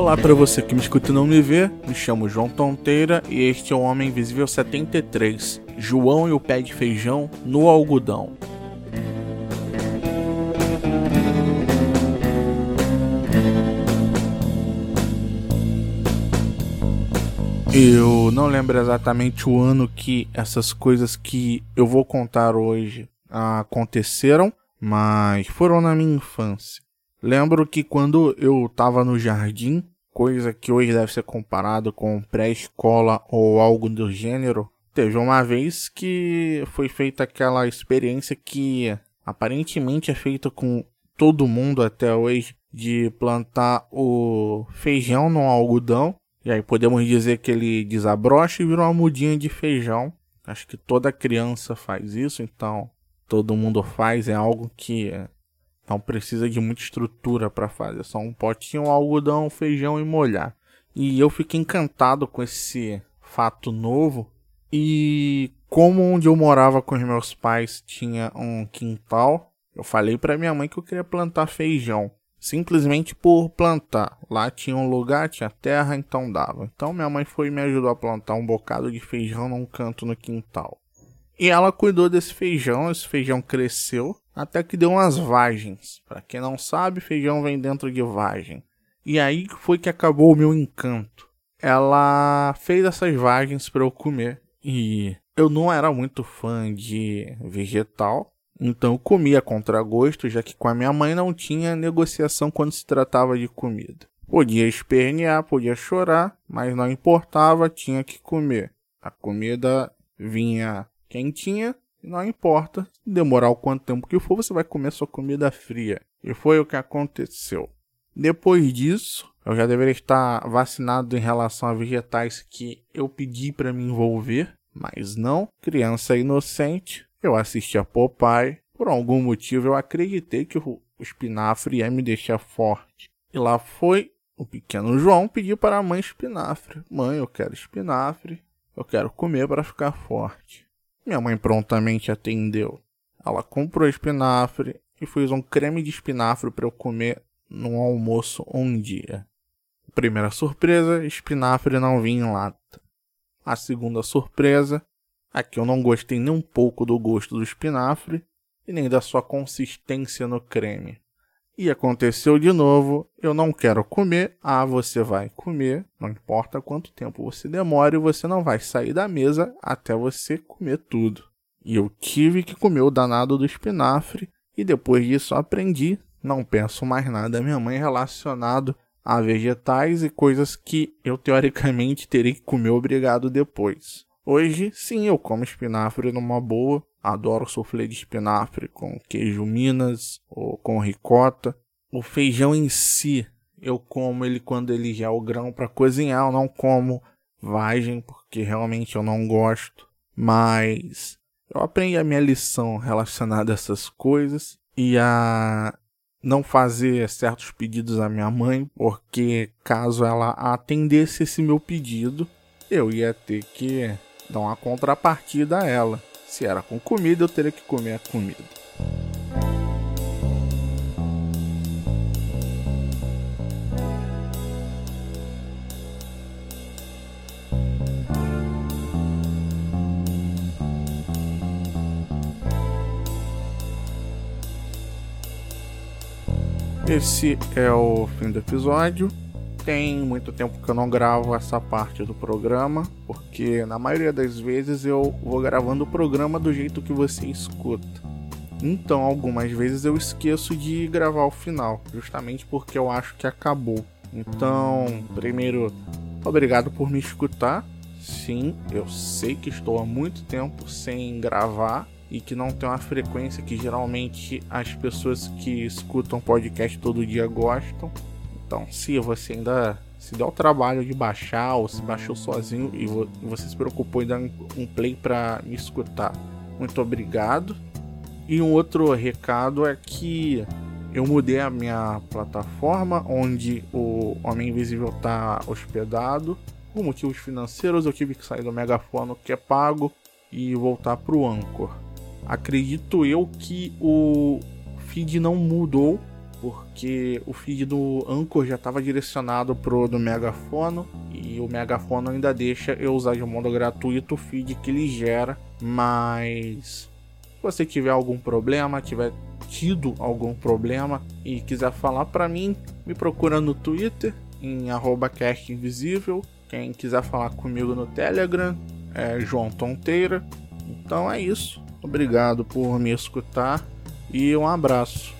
Olá para você que me escuta e não me vê, me chamo João Tonteira e este é o Homem Invisível 73, João e o Pé de Feijão no Algodão. Eu não lembro exatamente o ano que essas coisas que eu vou contar hoje aconteceram, mas foram na minha infância. Lembro que quando eu estava no jardim, coisa que hoje deve ser comparado com pré-escola ou algo do gênero, teve uma vez que foi feita aquela experiência que aparentemente é feita com todo mundo até hoje de plantar o feijão no algodão e aí podemos dizer que ele desabrocha e vira uma mudinha de feijão. Acho que toda criança faz isso, então todo mundo faz, é algo que não precisa de muita estrutura para fazer, só um potinho, um algodão, feijão e molhar. E eu fiquei encantado com esse fato novo. E como onde eu morava com os meus pais tinha um quintal, eu falei para minha mãe que eu queria plantar feijão simplesmente por plantar. Lá tinha um lugar, tinha terra, então dava. Então minha mãe foi e me ajudou a plantar um bocado de feijão num canto no quintal. E ela cuidou desse feijão, esse feijão cresceu até que deu umas vagens. Para quem não sabe, feijão vem dentro de vagem. E aí foi que acabou o meu encanto. Ela fez essas vagens para eu comer e eu não era muito fã de vegetal, então eu comia contra gosto, já que com a minha mãe não tinha negociação quando se tratava de comida. Podia espernear, podia chorar, mas não importava, tinha que comer. A comida vinha quentinha, não importa, demorar o quanto tempo que for, você vai comer sua comida fria. E foi o que aconteceu. Depois disso, eu já deveria estar vacinado em relação a vegetais que eu pedi para me envolver, mas não, criança inocente, eu assisti a Popeye. Por algum motivo eu acreditei que o espinafre ia me deixar forte. E lá foi o pequeno João pedir para a mãe espinafre. Mãe, eu quero espinafre. Eu quero comer para ficar forte. Minha mãe prontamente atendeu. Ela comprou espinafre e fez um creme de espinafre para eu comer no almoço um dia. Primeira surpresa, espinafre não vinha em lata. A segunda surpresa, Aqui eu não gostei nem um pouco do gosto do espinafre e nem da sua consistência no creme. E aconteceu de novo, eu não quero comer, ah, você vai comer, não importa quanto tempo você demore, você não vai sair da mesa até você comer tudo. E eu tive que comer o danado do espinafre e depois disso aprendi, não penso mais nada da minha mãe relacionado a vegetais e coisas que eu teoricamente teria que comer obrigado depois. Hoje, sim, eu como espinafre numa boa. Adoro soufflé de espinafre com queijo Minas ou com ricota. O feijão em si, eu como ele quando ele já é o grão para cozinhar. Eu não como vagem porque realmente eu não gosto. Mas eu aprendi a minha lição relacionada a essas coisas e a não fazer certos pedidos à minha mãe, porque caso ela atendesse esse meu pedido, eu ia ter que dar uma contrapartida a ela. Se era com comida, eu teria que comer a comida. Esse é o fim do episódio tem muito tempo que eu não gravo essa parte do programa, porque na maioria das vezes eu vou gravando o programa do jeito que você escuta. Então, algumas vezes eu esqueço de gravar o final, justamente porque eu acho que acabou. Então, primeiro, obrigado por me escutar. Sim, eu sei que estou há muito tempo sem gravar e que não tem uma frequência que geralmente as pessoas que escutam podcast todo dia gostam. Então, se você ainda se der o trabalho de baixar ou se baixou sozinho e você se preocupou em dar um play para me escutar, muito obrigado. E um outro recado é que eu mudei a minha plataforma onde o Homem Invisível está hospedado. Por motivos financeiros, eu tive que sair do megafone que é pago e voltar para o Anchor. Acredito eu que o feed não mudou porque o feed do Anchor já estava direcionado pro do Megafono e o Megafono ainda deixa eu usar de modo gratuito o feed que ele gera, mas se você tiver algum problema, tiver tido algum problema e quiser falar para mim, me procura no Twitter em @castinvisível. Quem quiser falar comigo no Telegram é João Tonteira. Então é isso. Obrigado por me escutar e um abraço.